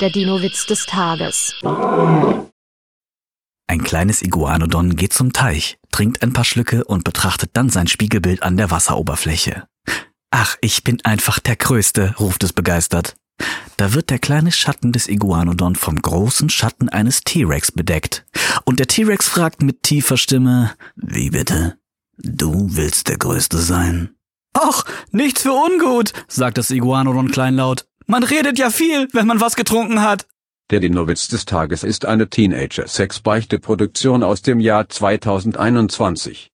Der Dino-Witz des Tages. Ein kleines Iguanodon geht zum Teich, trinkt ein paar Schlücke und betrachtet dann sein Spiegelbild an der Wasseroberfläche. Ach, ich bin einfach der Größte, ruft es begeistert. Da wird der kleine Schatten des Iguanodon vom großen Schatten eines T-Rex bedeckt. Und der T-Rex fragt mit tiefer Stimme, wie bitte? Du willst der Größte sein? Ach, nichts für ungut, sagt das Iguanodon kleinlaut. Man redet ja viel, wenn man was getrunken hat. Der Dino-Witz des Tages ist eine Teenager-Sex-Beichte-Produktion aus dem Jahr 2021.